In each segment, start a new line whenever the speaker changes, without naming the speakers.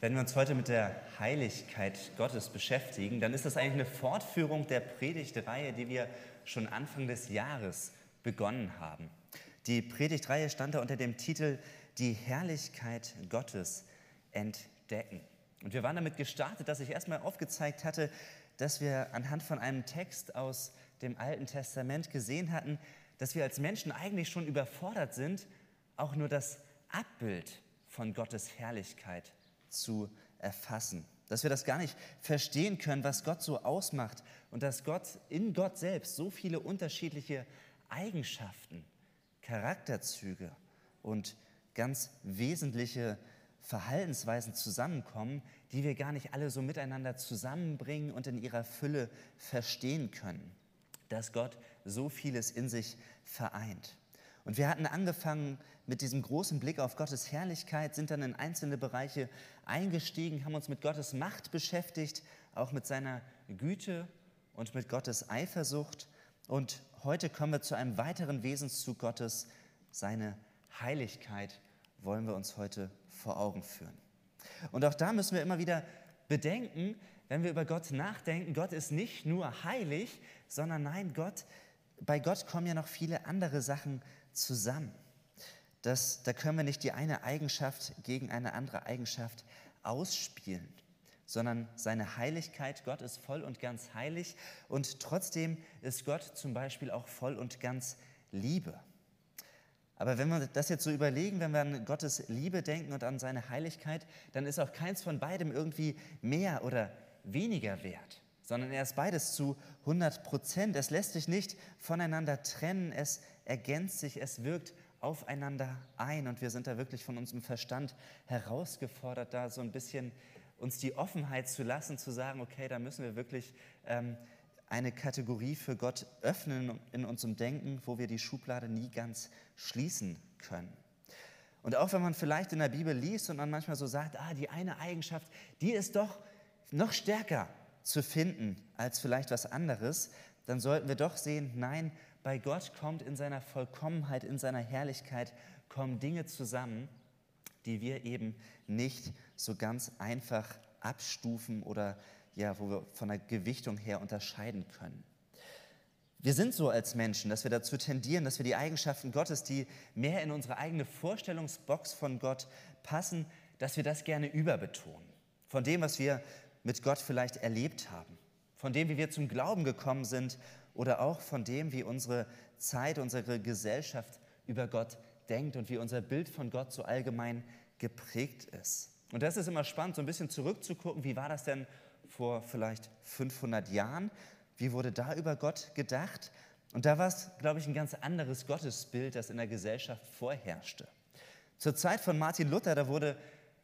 Wenn wir uns heute mit der Heiligkeit Gottes beschäftigen, dann ist das eigentlich eine Fortführung der Predigtreihe, die wir schon Anfang des Jahres begonnen haben. Die Predigtreihe stand da unter dem Titel Die Herrlichkeit Gottes entdecken. Und wir waren damit gestartet, dass ich erstmal aufgezeigt hatte, dass wir anhand von einem Text aus dem Alten Testament gesehen hatten, dass wir als Menschen eigentlich schon überfordert sind, auch nur das Abbild von Gottes Herrlichkeit zu erfassen. Dass wir das gar nicht verstehen können, was Gott so ausmacht und dass Gott in Gott selbst so viele unterschiedliche Eigenschaften, Charakterzüge und ganz wesentliche Verhaltensweisen zusammenkommen, die wir gar nicht alle so miteinander zusammenbringen und in ihrer Fülle verstehen können. Dass Gott so vieles in sich vereint. Und wir hatten angefangen mit diesem großen Blick auf Gottes Herrlichkeit, sind dann in einzelne Bereiche eingestiegen, haben uns mit Gottes Macht beschäftigt, auch mit seiner Güte und mit Gottes Eifersucht. Und heute kommen wir zu einem weiteren Wesenszug Gottes, seine Heiligkeit wollen wir uns heute vor Augen führen. Und auch da müssen wir immer wieder bedenken, wenn wir über Gott nachdenken, Gott ist nicht nur heilig, sondern nein, Gott, bei Gott kommen ja noch viele andere Sachen zusammen. Das, da können wir nicht die eine Eigenschaft gegen eine andere Eigenschaft ausspielen, sondern seine Heiligkeit, Gott ist voll und ganz heilig und trotzdem ist Gott zum Beispiel auch voll und ganz Liebe. Aber wenn wir das jetzt so überlegen, wenn wir an Gottes Liebe denken und an seine Heiligkeit, dann ist auch keins von beidem irgendwie mehr oder weniger wert, sondern er ist beides zu 100 Prozent. Es lässt sich nicht voneinander trennen, es ergänzt sich, es wirkt aufeinander ein und wir sind da wirklich von unserem Verstand herausgefordert, da so ein bisschen uns die Offenheit zu lassen, zu sagen, okay, da müssen wir wirklich ähm, eine Kategorie für Gott öffnen in unserem Denken, wo wir die Schublade nie ganz schließen können. Und auch wenn man vielleicht in der Bibel liest und man manchmal so sagt, ah, die eine Eigenschaft, die ist doch noch stärker zu finden als vielleicht was anderes, dann sollten wir doch sehen, nein, bei Gott kommt in seiner Vollkommenheit, in seiner Herrlichkeit, kommen Dinge zusammen, die wir eben nicht so ganz einfach abstufen oder ja, wo wir von der Gewichtung her unterscheiden können. Wir sind so als Menschen, dass wir dazu tendieren, dass wir die Eigenschaften Gottes, die mehr in unsere eigene Vorstellungsbox von Gott passen, dass wir das gerne überbetonen. Von dem, was wir mit Gott vielleicht erlebt haben, von dem, wie wir zum Glauben gekommen sind oder auch von dem, wie unsere Zeit, unsere Gesellschaft über Gott denkt und wie unser Bild von Gott so allgemein geprägt ist. Und das ist immer spannend, so ein bisschen zurückzugucken, wie war das denn vor vielleicht 500 Jahren? Wie wurde da über Gott gedacht? Und da war es, glaube ich, ein ganz anderes Gottesbild, das in der Gesellschaft vorherrschte. Zur Zeit von Martin Luther, da wurde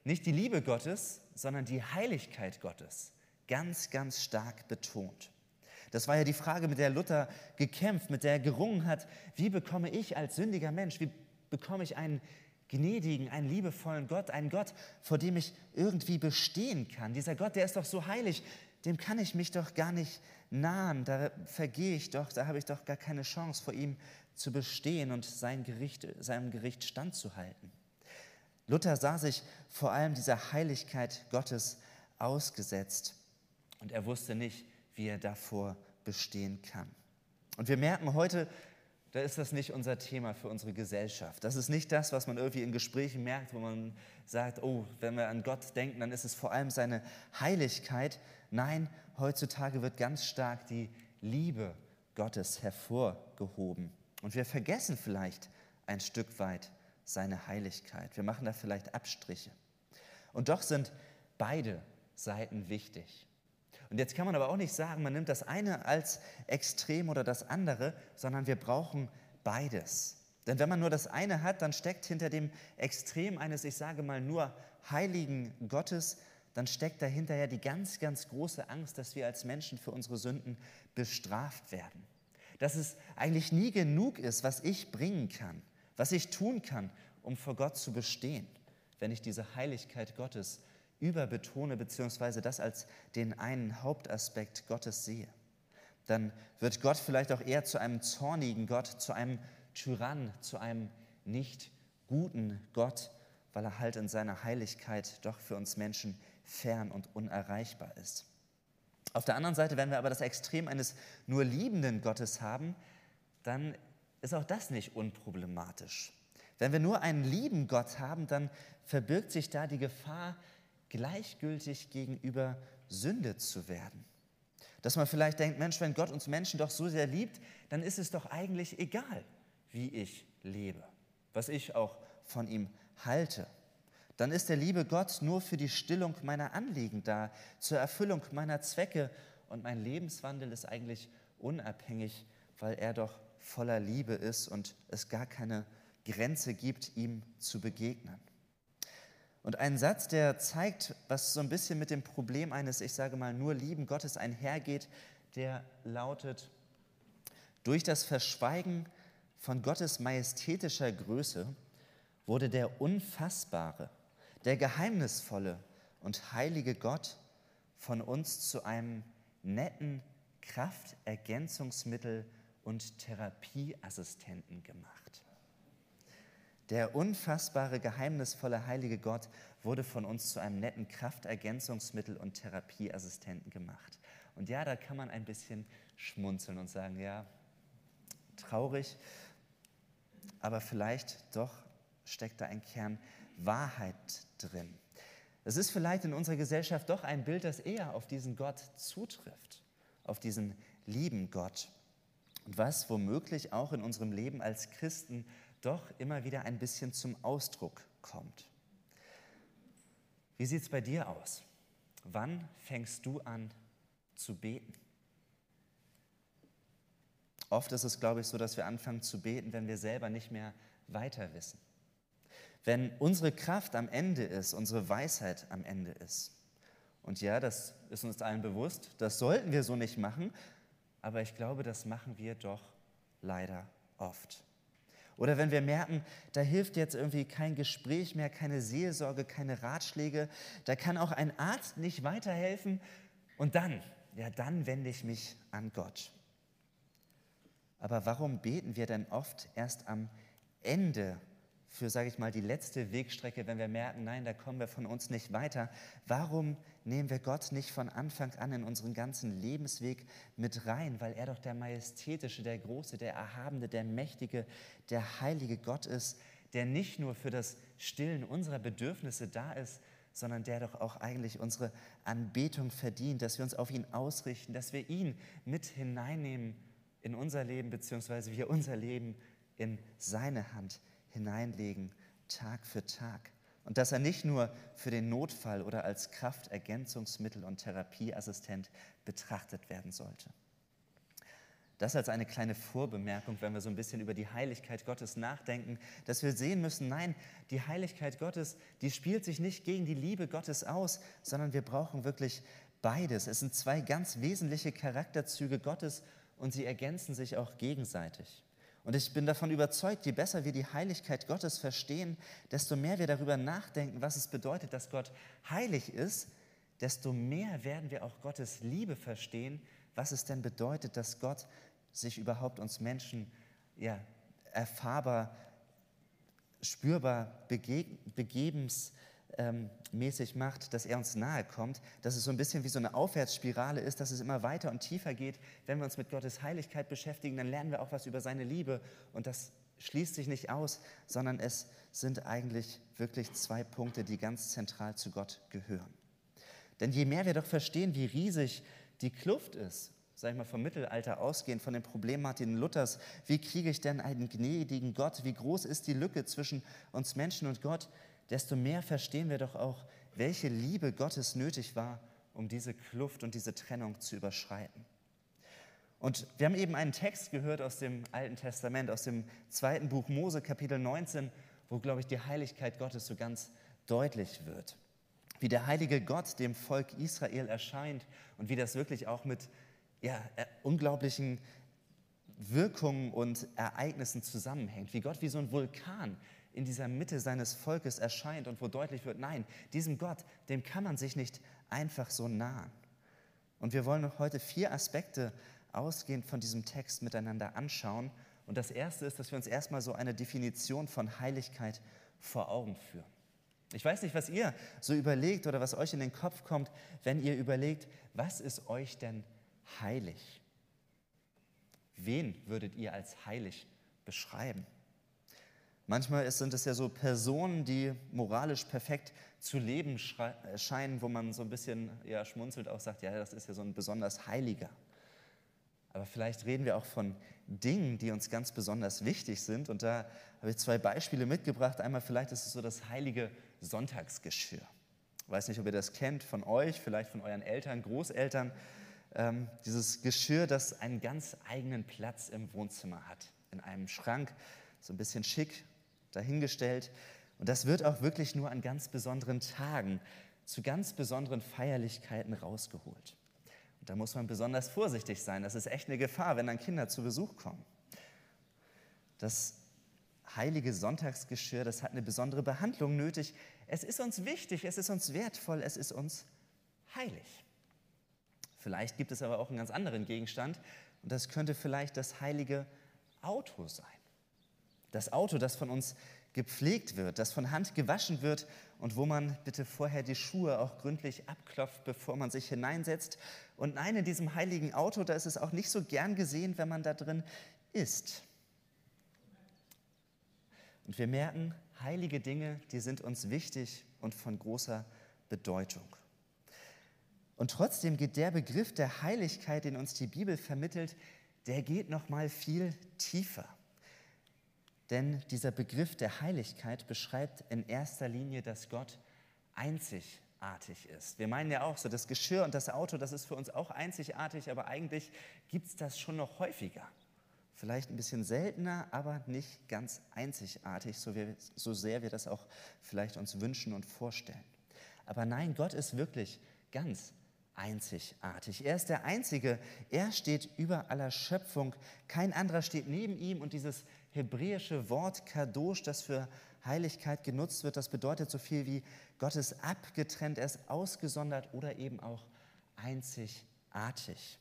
nicht die Liebe Gottes, sondern die Heiligkeit Gottes ganz, ganz stark betont. Das war ja die Frage, mit der Luther gekämpft, mit der er gerungen hat, wie bekomme ich als sündiger Mensch, wie bekomme ich einen gnädigen, einen liebevollen Gott, einen Gott, vor dem ich irgendwie bestehen kann. Dieser Gott, der ist doch so heilig, dem kann ich mich doch gar nicht nahen, da vergehe ich doch, da habe ich doch gar keine Chance, vor ihm zu bestehen und sein Gericht, seinem Gericht standzuhalten. Luther sah sich vor allem dieser Heiligkeit Gottes ausgesetzt und er wusste nicht, wie er davor bestehen kann. Und wir merken heute, da ist das nicht unser Thema für unsere Gesellschaft. Das ist nicht das, was man irgendwie in Gesprächen merkt, wo man sagt, oh, wenn wir an Gott denken, dann ist es vor allem seine Heiligkeit. Nein, heutzutage wird ganz stark die Liebe Gottes hervorgehoben. Und wir vergessen vielleicht ein Stück weit seine Heiligkeit. Wir machen da vielleicht Abstriche. Und doch sind beide Seiten wichtig. Und jetzt kann man aber auch nicht sagen, man nimmt das eine als extrem oder das andere, sondern wir brauchen beides. Denn wenn man nur das eine hat, dann steckt hinter dem Extrem eines, ich sage mal, nur heiligen Gottes, dann steckt dahinter ja die ganz, ganz große Angst, dass wir als Menschen für unsere Sünden bestraft werden. Dass es eigentlich nie genug ist, was ich bringen kann, was ich tun kann, um vor Gott zu bestehen, wenn ich diese Heiligkeit Gottes überbetone, beziehungsweise das als den einen Hauptaspekt Gottes sehe, dann wird Gott vielleicht auch eher zu einem zornigen Gott, zu einem Tyrann, zu einem nicht guten Gott, weil er halt in seiner Heiligkeit doch für uns Menschen fern und unerreichbar ist. Auf der anderen Seite, wenn wir aber das Extrem eines nur liebenden Gottes haben, dann ist auch das nicht unproblematisch. Wenn wir nur einen lieben Gott haben, dann verbirgt sich da die Gefahr, gleichgültig gegenüber Sünde zu werden. Dass man vielleicht denkt, Mensch, wenn Gott uns Menschen doch so sehr liebt, dann ist es doch eigentlich egal, wie ich lebe, was ich auch von ihm halte. Dann ist der liebe Gott nur für die Stillung meiner Anliegen da, zur Erfüllung meiner Zwecke und mein Lebenswandel ist eigentlich unabhängig, weil er doch voller Liebe ist und es gar keine Grenze gibt, ihm zu begegnen. Und ein Satz, der zeigt, was so ein bisschen mit dem Problem eines, ich sage mal, nur lieben Gottes einhergeht, der lautet, durch das Verschweigen von Gottes majestätischer Größe wurde der unfassbare, der geheimnisvolle und heilige Gott von uns zu einem netten Kraftergänzungsmittel und Therapieassistenten gemacht. Der unfassbare, geheimnisvolle, heilige Gott wurde von uns zu einem netten Kraftergänzungsmittel und Therapieassistenten gemacht. Und ja, da kann man ein bisschen schmunzeln und sagen, ja, traurig, aber vielleicht doch steckt da ein Kern Wahrheit drin. Es ist vielleicht in unserer Gesellschaft doch ein Bild, das eher auf diesen Gott zutrifft, auf diesen lieben Gott. Und was womöglich auch in unserem Leben als Christen doch immer wieder ein bisschen zum Ausdruck kommt. Wie sieht es bei dir aus? Wann fängst du an zu beten? Oft ist es, glaube ich, so, dass wir anfangen zu beten, wenn wir selber nicht mehr weiter wissen. Wenn unsere Kraft am Ende ist, unsere Weisheit am Ende ist. Und ja, das ist uns allen bewusst, das sollten wir so nicht machen, aber ich glaube, das machen wir doch leider oft. Oder wenn wir merken, da hilft jetzt irgendwie kein Gespräch mehr, keine Seelsorge, keine Ratschläge, da kann auch ein Arzt nicht weiterhelfen. Und dann, ja, dann wende ich mich an Gott. Aber warum beten wir denn oft erst am Ende für, sage ich mal, die letzte Wegstrecke, wenn wir merken, nein, da kommen wir von uns nicht weiter. Warum nehmen wir Gott nicht von Anfang an in unseren ganzen Lebensweg mit rein? Weil er doch der majestätische, der große, der erhabene, der mächtige, der heilige Gott ist, der nicht nur für das Stillen unserer Bedürfnisse da ist, sondern der doch auch eigentlich unsere Anbetung verdient, dass wir uns auf ihn ausrichten, dass wir ihn mit hineinnehmen in unser Leben, beziehungsweise wir unser Leben in seine Hand hineinlegen, Tag für Tag. Und dass er nicht nur für den Notfall oder als Kraftergänzungsmittel und Therapieassistent betrachtet werden sollte. Das als eine kleine Vorbemerkung, wenn wir so ein bisschen über die Heiligkeit Gottes nachdenken, dass wir sehen müssen, nein, die Heiligkeit Gottes, die spielt sich nicht gegen die Liebe Gottes aus, sondern wir brauchen wirklich beides. Es sind zwei ganz wesentliche Charakterzüge Gottes und sie ergänzen sich auch gegenseitig. Und ich bin davon überzeugt, je besser wir die Heiligkeit Gottes verstehen, desto mehr wir darüber nachdenken, was es bedeutet, dass Gott heilig ist, desto mehr werden wir auch Gottes Liebe verstehen, was es denn bedeutet, dass Gott sich überhaupt uns Menschen ja, erfahrbar, spürbar, begebens, ähm, mäßig macht, dass er uns nahe kommt, dass es so ein bisschen wie so eine Aufwärtsspirale ist, dass es immer weiter und tiefer geht. Wenn wir uns mit Gottes Heiligkeit beschäftigen, dann lernen wir auch was über seine Liebe und das schließt sich nicht aus, sondern es sind eigentlich wirklich zwei Punkte, die ganz zentral zu Gott gehören. Denn je mehr wir doch verstehen, wie riesig die Kluft ist, sag ich mal, vom Mittelalter ausgehend, von dem Problem Martin Luthers, wie kriege ich denn einen gnädigen Gott, wie groß ist die Lücke zwischen uns Menschen und Gott, desto mehr verstehen wir doch auch, welche Liebe Gottes nötig war, um diese Kluft und diese Trennung zu überschreiten. Und wir haben eben einen Text gehört aus dem Alten Testament, aus dem zweiten Buch Mose, Kapitel 19, wo, glaube ich, die Heiligkeit Gottes so ganz deutlich wird. Wie der heilige Gott dem Volk Israel erscheint und wie das wirklich auch mit ja, äh, unglaublichen Wirkungen und Ereignissen zusammenhängt. Wie Gott wie so ein Vulkan in dieser Mitte seines Volkes erscheint und wo deutlich wird, nein, diesem Gott, dem kann man sich nicht einfach so nahen. Und wir wollen heute vier Aspekte ausgehend von diesem Text miteinander anschauen. Und das erste ist, dass wir uns erstmal so eine Definition von Heiligkeit vor Augen führen. Ich weiß nicht, was ihr so überlegt oder was euch in den Kopf kommt, wenn ihr überlegt, was ist euch denn heilig? Wen würdet ihr als heilig beschreiben? Manchmal sind es ja so Personen, die moralisch perfekt zu leben scheinen, wo man so ein bisschen ja, schmunzelt, auch sagt, ja, das ist ja so ein besonders Heiliger. Aber vielleicht reden wir auch von Dingen, die uns ganz besonders wichtig sind. Und da habe ich zwei Beispiele mitgebracht. Einmal vielleicht ist es so das heilige Sonntagsgeschirr. Ich weiß nicht, ob ihr das kennt von euch, vielleicht von euren Eltern, Großeltern. Ähm, dieses Geschirr, das einen ganz eigenen Platz im Wohnzimmer hat. In einem Schrank, so ein bisschen schick dahingestellt. Und das wird auch wirklich nur an ganz besonderen Tagen, zu ganz besonderen Feierlichkeiten rausgeholt. Und da muss man besonders vorsichtig sein. Das ist echt eine Gefahr, wenn dann Kinder zu Besuch kommen. Das heilige Sonntagsgeschirr, das hat eine besondere Behandlung nötig. Es ist uns wichtig, es ist uns wertvoll, es ist uns heilig. Vielleicht gibt es aber auch einen ganz anderen Gegenstand und das könnte vielleicht das heilige Auto sein. Das Auto, das von uns gepflegt wird, das von Hand gewaschen wird und wo man bitte vorher die Schuhe auch gründlich abklopft, bevor man sich hineinsetzt. Und nein, in diesem heiligen Auto, da ist es auch nicht so gern gesehen, wenn man da drin ist. Und wir merken, heilige Dinge, die sind uns wichtig und von großer Bedeutung. Und trotzdem geht der Begriff der Heiligkeit, den uns die Bibel vermittelt, der geht noch mal viel tiefer. Denn dieser Begriff der Heiligkeit beschreibt in erster Linie, dass Gott einzigartig ist. Wir meinen ja auch so, das Geschirr und das Auto, das ist für uns auch einzigartig, aber eigentlich gibt es das schon noch häufiger. Vielleicht ein bisschen seltener, aber nicht ganz einzigartig, so, wir, so sehr wir das auch vielleicht uns wünschen und vorstellen. Aber nein, Gott ist wirklich ganz einzigartig. Er ist der Einzige. Er steht über aller Schöpfung. Kein anderer steht neben ihm. Und dieses hebräische Wort Kadosh, das für Heiligkeit genutzt wird, das bedeutet so viel wie Gott ist abgetrennt, er ist ausgesondert oder eben auch einzigartig.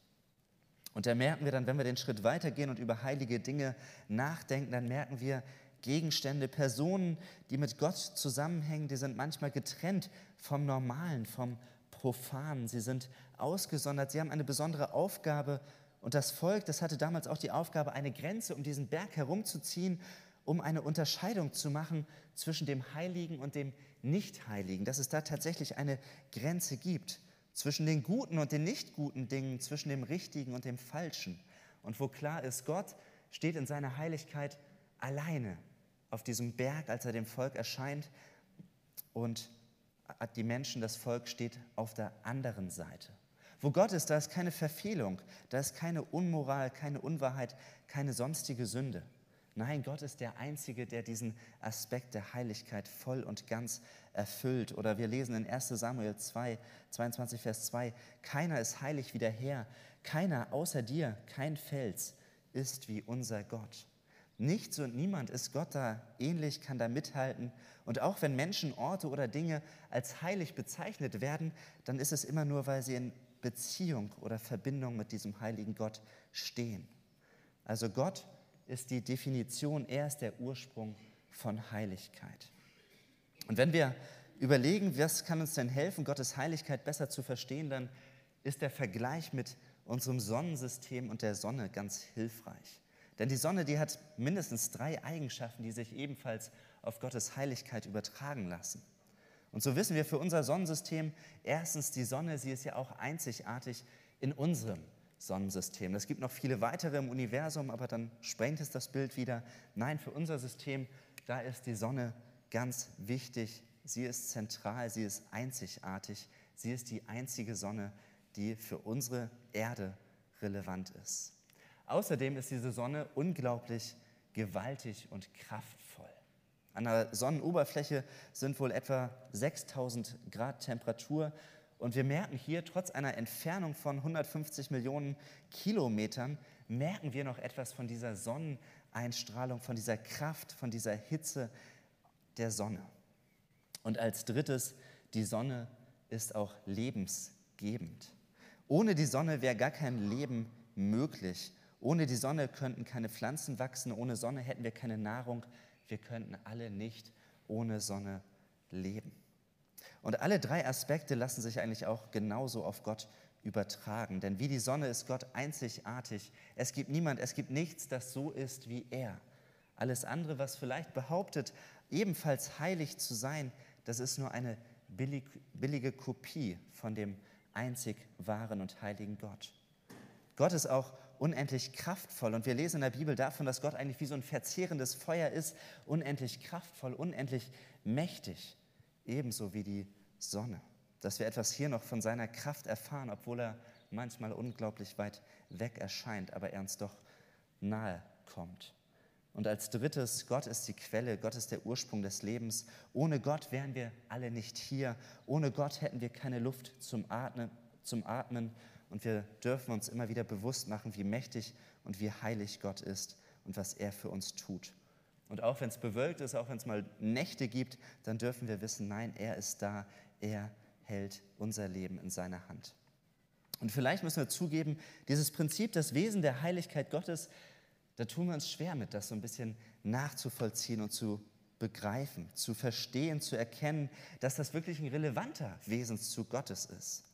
Und da merken wir dann, wenn wir den Schritt weitergehen und über heilige Dinge nachdenken, dann merken wir, Gegenstände, Personen, die mit Gott zusammenhängen, die sind manchmal getrennt vom Normalen, vom Profanen. Sie sind ausgesondert, sie haben eine besondere Aufgabe und das Volk, das hatte damals auch die Aufgabe, eine Grenze um diesen Berg herumzuziehen, um eine Unterscheidung zu machen zwischen dem Heiligen und dem Nichtheiligen, dass es da tatsächlich eine Grenze gibt zwischen den guten und den nicht guten Dingen, zwischen dem Richtigen und dem Falschen. Und wo klar ist, Gott steht in seiner Heiligkeit alleine auf diesem Berg, als er dem Volk erscheint und die Menschen, das Volk steht auf der anderen Seite. Wo Gott ist, da ist keine Verfehlung, da ist keine Unmoral, keine Unwahrheit, keine sonstige Sünde. Nein, Gott ist der Einzige, der diesen Aspekt der Heiligkeit voll und ganz erfüllt. Oder wir lesen in 1 Samuel 2, 22, Vers 2, keiner ist heilig wie der Herr, keiner außer dir, kein Fels ist wie unser Gott. Nichts und niemand ist Gott da ähnlich, kann da mithalten. Und auch wenn Menschen, Orte oder Dinge als heilig bezeichnet werden, dann ist es immer nur, weil sie in Beziehung oder Verbindung mit diesem heiligen Gott stehen. Also Gott ist die Definition, er ist der Ursprung von Heiligkeit. Und wenn wir überlegen, was kann uns denn helfen, Gottes Heiligkeit besser zu verstehen, dann ist der Vergleich mit unserem Sonnensystem und der Sonne ganz hilfreich. Denn die Sonne, die hat mindestens drei Eigenschaften, die sich ebenfalls auf Gottes Heiligkeit übertragen lassen. Und so wissen wir für unser Sonnensystem, erstens die Sonne, sie ist ja auch einzigartig in unserem Sonnensystem. Es gibt noch viele weitere im Universum, aber dann sprengt es das Bild wieder. Nein, für unser System, da ist die Sonne ganz wichtig. Sie ist zentral, sie ist einzigartig. Sie ist die einzige Sonne, die für unsere Erde relevant ist. Außerdem ist diese Sonne unglaublich gewaltig und kraftvoll. An der Sonnenoberfläche sind wohl etwa 6000 Grad Temperatur. Und wir merken hier, trotz einer Entfernung von 150 Millionen Kilometern, merken wir noch etwas von dieser Sonneneinstrahlung, von dieser Kraft, von dieser Hitze der Sonne. Und als drittes, die Sonne ist auch lebensgebend. Ohne die Sonne wäre gar kein Leben möglich. Ohne die Sonne könnten keine Pflanzen wachsen, ohne Sonne hätten wir keine Nahrung, wir könnten alle nicht ohne Sonne leben. Und alle drei Aspekte lassen sich eigentlich auch genauso auf Gott übertragen. Denn wie die Sonne ist Gott einzigartig. Es gibt niemand, es gibt nichts, das so ist wie er. Alles andere, was vielleicht behauptet, ebenfalls heilig zu sein, das ist nur eine billig, billige Kopie von dem einzig wahren und heiligen Gott. Gott ist auch unendlich kraftvoll und wir lesen in der Bibel davon, dass Gott eigentlich wie so ein verzehrendes Feuer ist, unendlich kraftvoll, unendlich mächtig, ebenso wie die Sonne. Dass wir etwas hier noch von seiner Kraft erfahren, obwohl er manchmal unglaublich weit weg erscheint, aber er uns doch nahe kommt. Und als drittes, Gott ist die Quelle, Gott ist der Ursprung des Lebens. Ohne Gott wären wir alle nicht hier. Ohne Gott hätten wir keine Luft zum Atmen. Zum Atmen. Und wir dürfen uns immer wieder bewusst machen, wie mächtig und wie heilig Gott ist und was er für uns tut. Und auch wenn es bewölkt ist, auch wenn es mal Nächte gibt, dann dürfen wir wissen, nein, er ist da, er hält unser Leben in seiner Hand. Und vielleicht müssen wir zugeben, dieses Prinzip, das Wesen der Heiligkeit Gottes, da tun wir uns schwer mit, das so ein bisschen nachzuvollziehen und zu begreifen, zu verstehen, zu erkennen, dass das wirklich ein relevanter Wesenszug Gottes ist.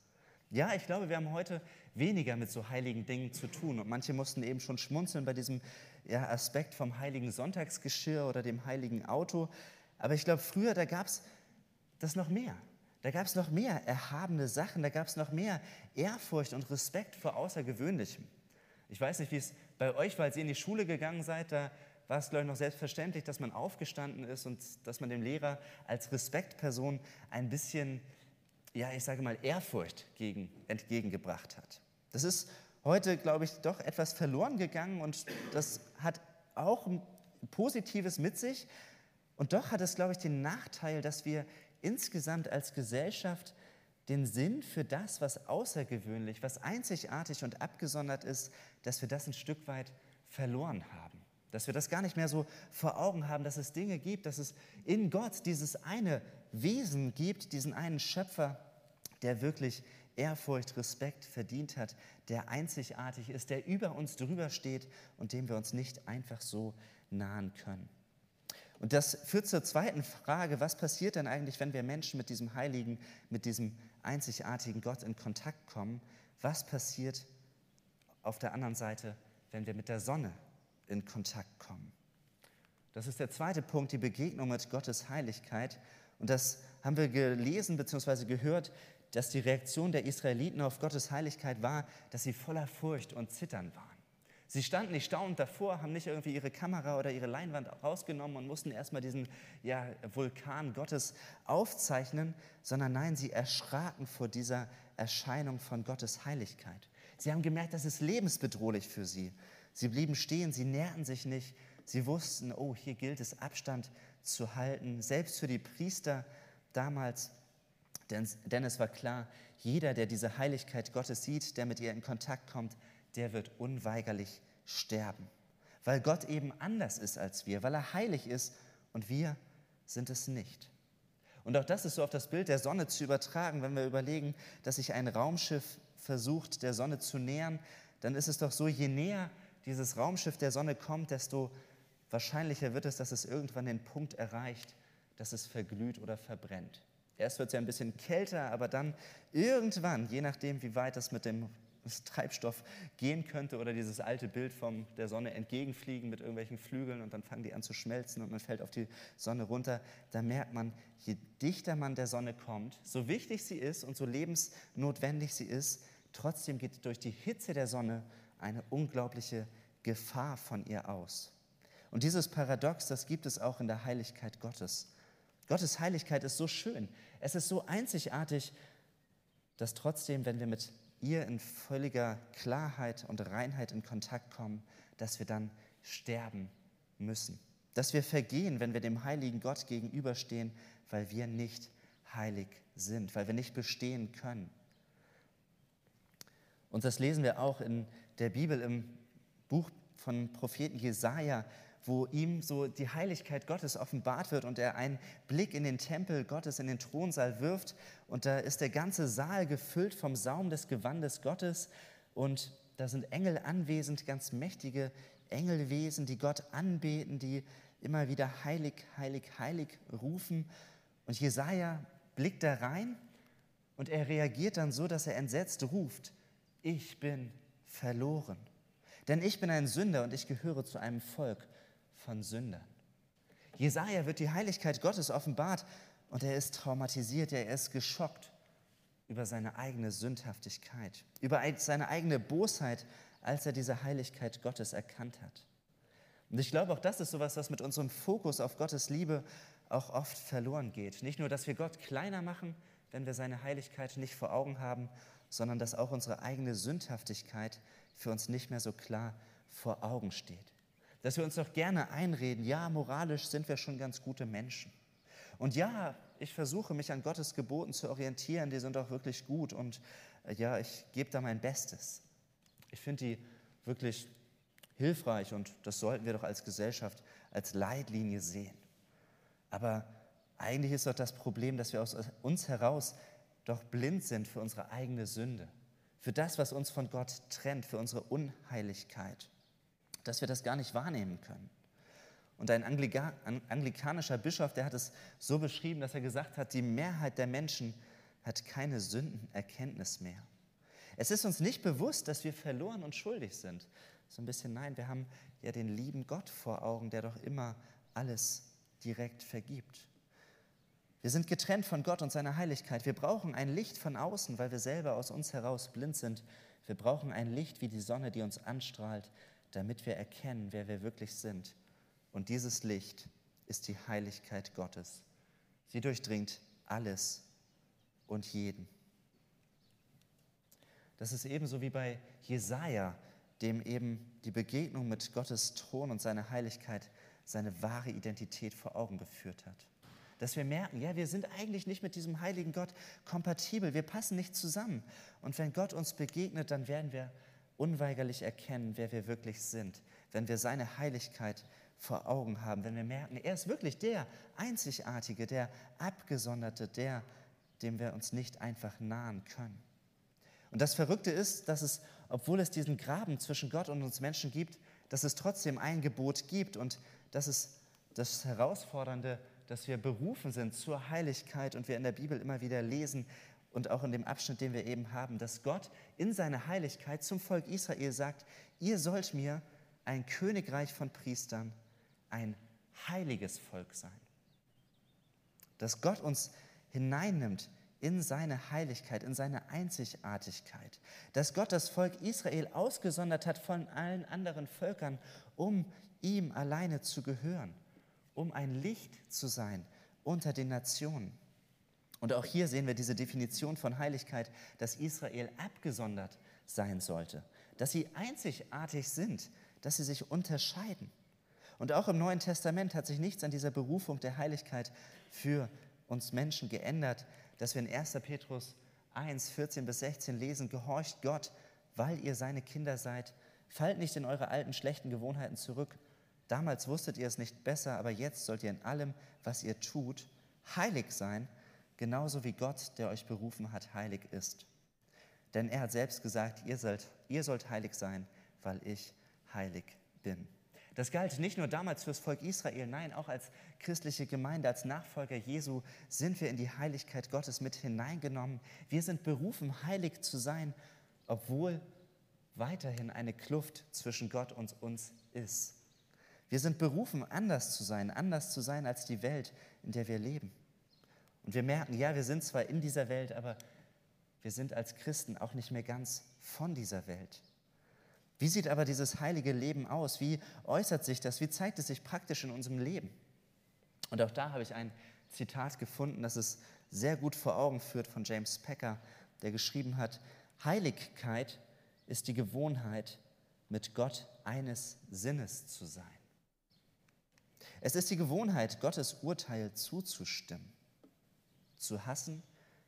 Ja, ich glaube, wir haben heute weniger mit so heiligen Dingen zu tun. Und manche mussten eben schon schmunzeln bei diesem ja, Aspekt vom heiligen Sonntagsgeschirr oder dem heiligen Auto. Aber ich glaube, früher, da gab es das noch mehr. Da gab es noch mehr erhabene Sachen, da gab es noch mehr Ehrfurcht und Respekt vor Außergewöhnlichem. Ich weiß nicht, wie es bei euch war, als ihr in die Schule gegangen seid, da war es, glaube ich, noch selbstverständlich, dass man aufgestanden ist und dass man dem Lehrer als Respektperson ein bisschen, ja, ich sage mal, Ehrfurcht gegen, entgegengebracht hat. Das ist heute, glaube ich, doch etwas verloren gegangen und das hat auch Positives mit sich. Und doch hat es, glaube ich, den Nachteil, dass wir insgesamt als Gesellschaft den Sinn für das, was außergewöhnlich, was einzigartig und abgesondert ist, dass wir das ein Stück weit verloren haben. Dass wir das gar nicht mehr so vor Augen haben, dass es Dinge gibt, dass es in Gott dieses eine Wesen gibt, diesen einen Schöpfer, der wirklich Ehrfurcht, Respekt verdient hat, der einzigartig ist, der über uns drüber steht und dem wir uns nicht einfach so nahen können. Und das führt zur zweiten Frage, was passiert denn eigentlich, wenn wir Menschen mit diesem Heiligen, mit diesem einzigartigen Gott in Kontakt kommen? Was passiert auf der anderen Seite, wenn wir mit der Sonne in Kontakt kommen? Das ist der zweite Punkt, die Begegnung mit Gottes Heiligkeit. Und das haben wir gelesen bzw. gehört, dass die Reaktion der Israeliten auf Gottes Heiligkeit war, dass sie voller Furcht und Zittern waren. Sie standen nicht staunend davor, haben nicht irgendwie ihre Kamera oder ihre Leinwand rausgenommen und mussten erstmal diesen ja, Vulkan Gottes aufzeichnen, sondern nein, sie erschraken vor dieser Erscheinung von Gottes Heiligkeit. Sie haben gemerkt, das ist lebensbedrohlich für sie. Sie blieben stehen, sie näherten sich nicht. Sie wussten, oh, hier gilt es, Abstand zu halten, selbst für die Priester damals. Denn, denn es war klar, jeder, der diese Heiligkeit Gottes sieht, der mit ihr in Kontakt kommt, der wird unweigerlich sterben, weil Gott eben anders ist als wir, weil er heilig ist und wir sind es nicht. Und auch das ist so auf das Bild der Sonne zu übertragen, wenn wir überlegen, dass sich ein Raumschiff versucht, der Sonne zu nähern, dann ist es doch so, je näher dieses Raumschiff der Sonne kommt, desto wahrscheinlicher wird es, dass es irgendwann den Punkt erreicht, dass es verglüht oder verbrennt. Erst wird es ja ein bisschen kälter, aber dann irgendwann, je nachdem, wie weit es mit dem Treibstoff gehen könnte oder dieses alte Bild von der Sonne entgegenfliegen mit irgendwelchen Flügeln und dann fangen die an zu schmelzen und man fällt auf die Sonne runter. Da merkt man, je dichter man der Sonne kommt, so wichtig sie ist und so lebensnotwendig sie ist, trotzdem geht durch die Hitze der Sonne eine unglaubliche Gefahr von ihr aus. Und dieses Paradox, das gibt es auch in der Heiligkeit Gottes. Gottes Heiligkeit ist so schön, es ist so einzigartig, dass trotzdem, wenn wir mit ihr in völliger Klarheit und Reinheit in Kontakt kommen, dass wir dann sterben müssen. Dass wir vergehen, wenn wir dem heiligen Gott gegenüberstehen, weil wir nicht heilig sind, weil wir nicht bestehen können. Und das lesen wir auch in der Bibel im Buch von Propheten Jesaja, wo ihm so die Heiligkeit Gottes offenbart wird und er einen Blick in den Tempel Gottes, in den Thronsaal wirft und da ist der ganze Saal gefüllt vom Saum des Gewandes Gottes und da sind Engel anwesend, ganz mächtige Engelwesen, die Gott anbeten, die immer wieder heilig, heilig, heilig rufen. Und Jesaja blickt da rein und er reagiert dann so, dass er entsetzt ruft: Ich bin verloren. Denn ich bin ein Sünder und ich gehöre zu einem Volk von Sündern. Jesaja wird die Heiligkeit Gottes offenbart und er ist traumatisiert, er ist geschockt über seine eigene Sündhaftigkeit, über seine eigene Bosheit, als er diese Heiligkeit Gottes erkannt hat. Und ich glaube, auch das ist sowas, was mit unserem Fokus auf Gottes Liebe auch oft verloren geht. Nicht nur, dass wir Gott kleiner machen, wenn wir seine Heiligkeit nicht vor Augen haben, sondern dass auch unsere eigene Sündhaftigkeit für uns nicht mehr so klar vor Augen steht. Dass wir uns doch gerne einreden, ja, moralisch sind wir schon ganz gute Menschen. Und ja, ich versuche mich an Gottes Geboten zu orientieren, die sind auch wirklich gut und äh, ja, ich gebe da mein Bestes. Ich finde die wirklich hilfreich und das sollten wir doch als Gesellschaft als Leitlinie sehen. Aber eigentlich ist doch das Problem, dass wir aus uns heraus doch blind sind für unsere eigene Sünde, für das, was uns von Gott trennt, für unsere Unheiligkeit, dass wir das gar nicht wahrnehmen können. Und ein Anglika anglikanischer Bischof, der hat es so beschrieben, dass er gesagt hat, die Mehrheit der Menschen hat keine Sündenerkenntnis mehr. Es ist uns nicht bewusst, dass wir verloren und schuldig sind. So ein bisschen nein, wir haben ja den lieben Gott vor Augen, der doch immer alles direkt vergibt. Wir sind getrennt von Gott und seiner Heiligkeit. Wir brauchen ein Licht von außen, weil wir selber aus uns heraus blind sind. Wir brauchen ein Licht wie die Sonne, die uns anstrahlt, damit wir erkennen, wer wir wirklich sind. Und dieses Licht ist die Heiligkeit Gottes. Sie durchdringt alles und jeden. Das ist ebenso wie bei Jesaja, dem eben die Begegnung mit Gottes Thron und seiner Heiligkeit seine wahre Identität vor Augen geführt hat dass wir merken, ja, wir sind eigentlich nicht mit diesem heiligen Gott kompatibel, wir passen nicht zusammen. Und wenn Gott uns begegnet, dann werden wir unweigerlich erkennen, wer wir wirklich sind, wenn wir seine Heiligkeit vor Augen haben, wenn wir merken, er ist wirklich der Einzigartige, der Abgesonderte, der, dem wir uns nicht einfach nahen können. Und das Verrückte ist, dass es, obwohl es diesen Graben zwischen Gott und uns Menschen gibt, dass es trotzdem ein Gebot gibt und dass es das Herausfordernde dass wir berufen sind zur Heiligkeit und wir in der Bibel immer wieder lesen und auch in dem Abschnitt, den wir eben haben, dass Gott in seiner Heiligkeit zum Volk Israel sagt, ihr sollt mir ein Königreich von Priestern, ein heiliges Volk sein. Dass Gott uns hineinnimmt in seine Heiligkeit, in seine Einzigartigkeit. Dass Gott das Volk Israel ausgesondert hat von allen anderen Völkern, um ihm alleine zu gehören um ein Licht zu sein unter den Nationen. Und auch hier sehen wir diese Definition von Heiligkeit, dass Israel abgesondert sein sollte, dass sie einzigartig sind, dass sie sich unterscheiden. Und auch im Neuen Testament hat sich nichts an dieser Berufung der Heiligkeit für uns Menschen geändert, dass wir in 1. Petrus 1, 14 bis 16 lesen, gehorcht Gott, weil ihr seine Kinder seid, fallt nicht in eure alten schlechten Gewohnheiten zurück, Damals wusstet ihr es nicht besser, aber jetzt sollt ihr in allem, was ihr tut, heilig sein, genauso wie Gott, der euch berufen hat, heilig ist. Denn er hat selbst gesagt, ihr sollt, ihr sollt heilig sein, weil ich heilig bin. Das galt nicht nur damals fürs Volk Israel, nein, auch als christliche Gemeinde, als Nachfolger Jesu sind wir in die Heiligkeit Gottes mit hineingenommen. Wir sind berufen, heilig zu sein, obwohl weiterhin eine Kluft zwischen Gott und uns ist. Wir sind berufen, anders zu sein, anders zu sein als die Welt, in der wir leben. Und wir merken, ja, wir sind zwar in dieser Welt, aber wir sind als Christen auch nicht mehr ganz von dieser Welt. Wie sieht aber dieses heilige Leben aus? Wie äußert sich das? Wie zeigt es sich praktisch in unserem Leben? Und auch da habe ich ein Zitat gefunden, das es sehr gut vor Augen führt von James Packer, der geschrieben hat, Heiligkeit ist die Gewohnheit, mit Gott eines Sinnes zu sein. Es ist die Gewohnheit, Gottes Urteil zuzustimmen, zu hassen,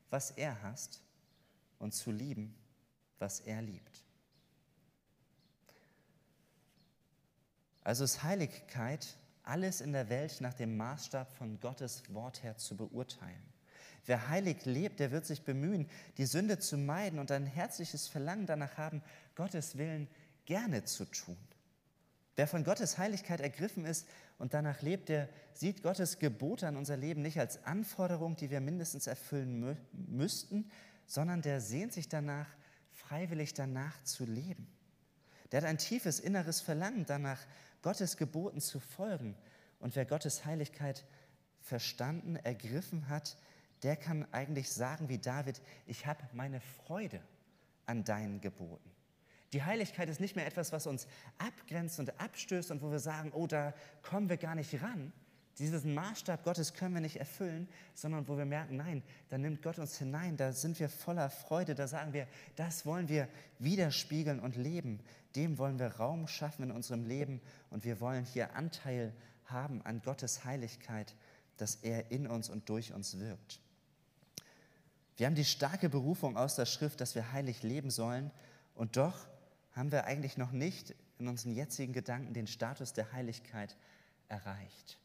was er hasst und zu lieben, was er liebt. Also ist Heiligkeit, alles in der Welt nach dem Maßstab von Gottes Wort her zu beurteilen. Wer heilig lebt, der wird sich bemühen, die Sünde zu meiden und ein herzliches Verlangen danach haben, Gottes Willen gerne zu tun. Wer von Gottes Heiligkeit ergriffen ist und danach lebt, der sieht Gottes Gebote an unser Leben nicht als Anforderung, die wir mindestens erfüllen mü müssten, sondern der sehnt sich danach, freiwillig danach zu leben. Der hat ein tiefes inneres Verlangen danach, Gottes Geboten zu folgen. Und wer Gottes Heiligkeit verstanden, ergriffen hat, der kann eigentlich sagen wie David, ich habe meine Freude an deinen Geboten. Die Heiligkeit ist nicht mehr etwas, was uns abgrenzt und abstößt und wo wir sagen, oh, da kommen wir gar nicht ran. Diesen Maßstab Gottes können wir nicht erfüllen, sondern wo wir merken, nein, da nimmt Gott uns hinein, da sind wir voller Freude, da sagen wir, das wollen wir widerspiegeln und leben. Dem wollen wir Raum schaffen in unserem Leben und wir wollen hier Anteil haben an Gottes Heiligkeit, dass er in uns und durch uns wirkt. Wir haben die starke Berufung aus der Schrift, dass wir heilig leben sollen und doch haben wir eigentlich noch nicht in unseren jetzigen Gedanken den Status der Heiligkeit erreicht.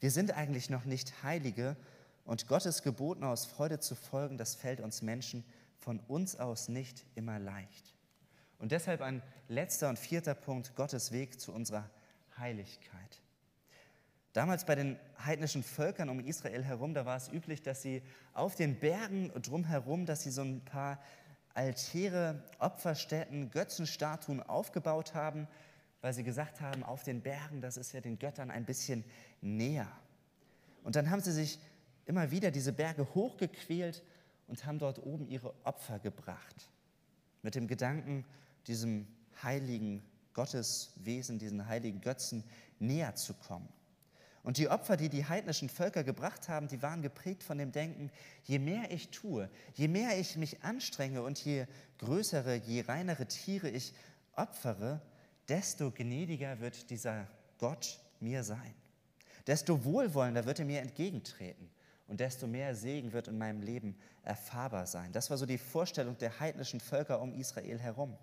Wir sind eigentlich noch nicht Heilige und Gottes Geboten aus Freude zu folgen, das fällt uns Menschen von uns aus nicht immer leicht. Und deshalb ein letzter und vierter Punkt, Gottes Weg zu unserer Heiligkeit. Damals bei den heidnischen Völkern um Israel herum, da war es üblich, dass sie auf den Bergen drumherum, dass sie so ein paar Altäre, Opferstätten, Götzenstatuen aufgebaut haben, weil sie gesagt haben, auf den Bergen, das ist ja den Göttern ein bisschen näher. Und dann haben sie sich immer wieder diese Berge hochgequält und haben dort oben ihre Opfer gebracht. Mit dem Gedanken, diesem heiligen Gotteswesen, diesen heiligen Götzen näher zu kommen. Und die Opfer, die die heidnischen Völker gebracht haben, die waren geprägt von dem Denken, je mehr ich tue, je mehr ich mich anstrenge und je größere, je reinere Tiere ich opfere, desto gnädiger wird dieser Gott mir sein. Desto wohlwollender wird er mir entgegentreten und desto mehr Segen wird in meinem Leben erfahrbar sein. Das war so die Vorstellung der heidnischen Völker um Israel herum,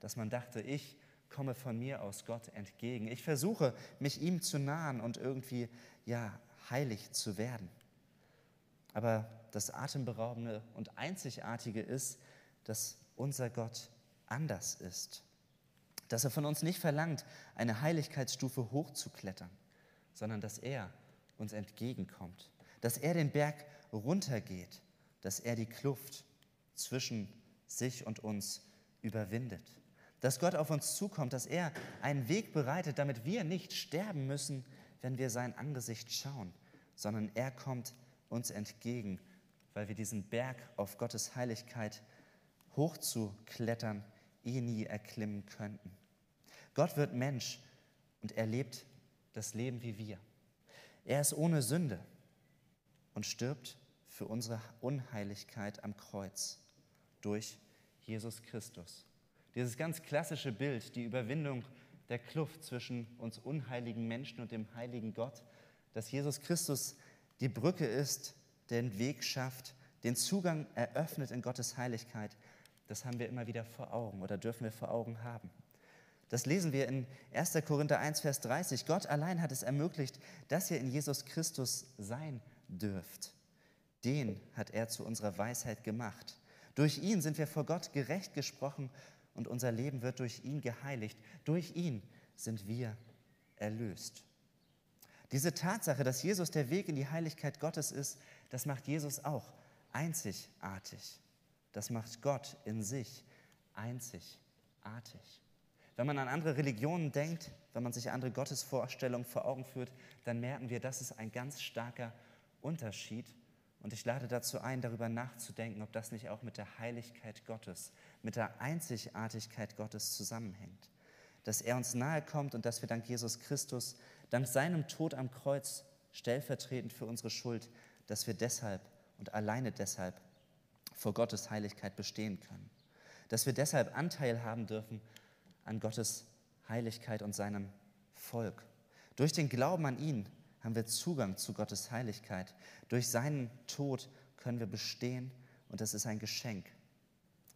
dass man dachte, ich komme von mir aus Gott entgegen. Ich versuche, mich ihm zu nahen und irgendwie, ja, heilig zu werden. Aber das Atemberaubende und Einzigartige ist, dass unser Gott anders ist. Dass er von uns nicht verlangt, eine Heiligkeitsstufe hochzuklettern, sondern dass er uns entgegenkommt. Dass er den Berg runtergeht, dass er die Kluft zwischen sich und uns überwindet dass Gott auf uns zukommt, dass er einen Weg bereitet, damit wir nicht sterben müssen, wenn wir sein Angesicht schauen, sondern er kommt uns entgegen, weil wir diesen Berg auf Gottes Heiligkeit hochzuklettern eh nie erklimmen könnten. Gott wird Mensch und er lebt das Leben wie wir. Er ist ohne Sünde und stirbt für unsere Unheiligkeit am Kreuz durch Jesus Christus. Dieses ganz klassische Bild, die Überwindung der Kluft zwischen uns unheiligen Menschen und dem heiligen Gott, dass Jesus Christus die Brücke ist, den Weg schafft, den Zugang eröffnet in Gottes Heiligkeit, das haben wir immer wieder vor Augen oder dürfen wir vor Augen haben. Das lesen wir in 1. Korinther 1, Vers 30. Gott allein hat es ermöglicht, dass ihr in Jesus Christus sein dürft. Den hat er zu unserer Weisheit gemacht. Durch ihn sind wir vor Gott gerecht gesprochen und unser Leben wird durch ihn geheiligt. Durch ihn sind wir erlöst. Diese Tatsache, dass Jesus der Weg in die Heiligkeit Gottes ist, das macht Jesus auch einzigartig. Das macht Gott in sich einzigartig. Wenn man an andere Religionen denkt, wenn man sich andere Gottesvorstellungen vor Augen führt, dann merken wir, das ist ein ganz starker Unterschied und ich lade dazu ein, darüber nachzudenken, ob das nicht auch mit der Heiligkeit Gottes, mit der Einzigartigkeit Gottes zusammenhängt. Dass er uns nahe kommt und dass wir dank Jesus Christus, dank seinem Tod am Kreuz, stellvertretend für unsere Schuld, dass wir deshalb und alleine deshalb vor Gottes Heiligkeit bestehen können. Dass wir deshalb Anteil haben dürfen an Gottes Heiligkeit und seinem Volk. Durch den Glauben an ihn haben wir Zugang zu Gottes Heiligkeit. Durch seinen Tod können wir bestehen und das ist ein Geschenk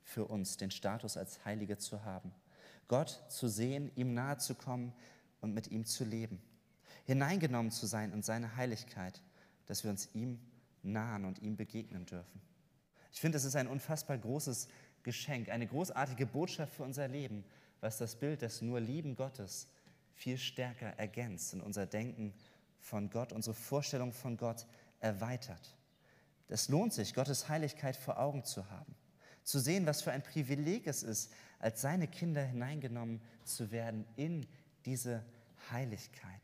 für uns, den Status als Heilige zu haben. Gott zu sehen, ihm nahe zu kommen und mit ihm zu leben. Hineingenommen zu sein in seine Heiligkeit, dass wir uns ihm nahen und ihm begegnen dürfen. Ich finde, es ist ein unfassbar großes Geschenk, eine großartige Botschaft für unser Leben, was das Bild des nur lieben Gottes viel stärker ergänzt und unser Denken von Gott, unsere Vorstellung von Gott erweitert. Es lohnt sich, Gottes Heiligkeit vor Augen zu haben, zu sehen, was für ein Privileg es ist, als seine Kinder hineingenommen zu werden in diese Heiligkeit.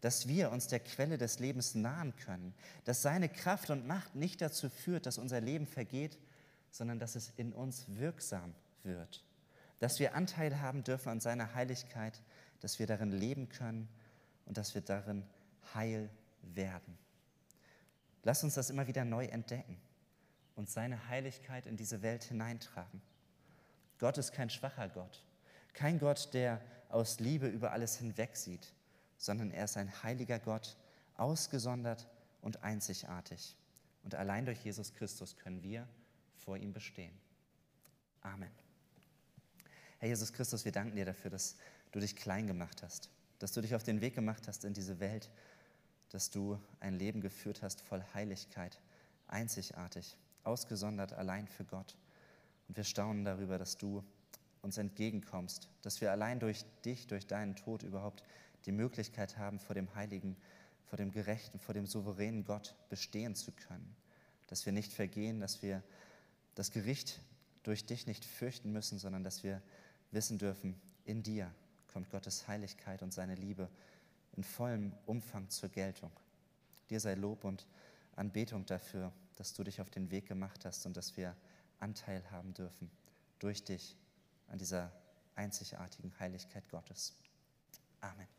Dass wir uns der Quelle des Lebens nahen können, dass seine Kraft und Macht nicht dazu führt, dass unser Leben vergeht, sondern dass es in uns wirksam wird. Dass wir Anteil haben dürfen an seiner Heiligkeit, dass wir darin leben können und dass wir darin heil werden. Lass uns das immer wieder neu entdecken und seine Heiligkeit in diese Welt hineintragen. Gott ist kein schwacher Gott, kein Gott, der aus Liebe über alles hinwegsieht, sondern er ist ein heiliger Gott, ausgesondert und einzigartig. Und allein durch Jesus Christus können wir vor ihm bestehen. Amen. Herr Jesus Christus, wir danken dir dafür, dass du dich klein gemacht hast, dass du dich auf den Weg gemacht hast in diese Welt, dass du ein Leben geführt hast voll Heiligkeit, einzigartig, ausgesondert allein für Gott. Und wir staunen darüber, dass du uns entgegenkommst, dass wir allein durch dich, durch deinen Tod überhaupt die Möglichkeit haben, vor dem Heiligen, vor dem Gerechten, vor dem souveränen Gott bestehen zu können. Dass wir nicht vergehen, dass wir das Gericht durch dich nicht fürchten müssen, sondern dass wir wissen dürfen, in dir kommt Gottes Heiligkeit und seine Liebe in vollem Umfang zur Geltung. Dir sei Lob und Anbetung dafür, dass du dich auf den Weg gemacht hast und dass wir Anteil haben dürfen durch dich an dieser einzigartigen Heiligkeit Gottes. Amen.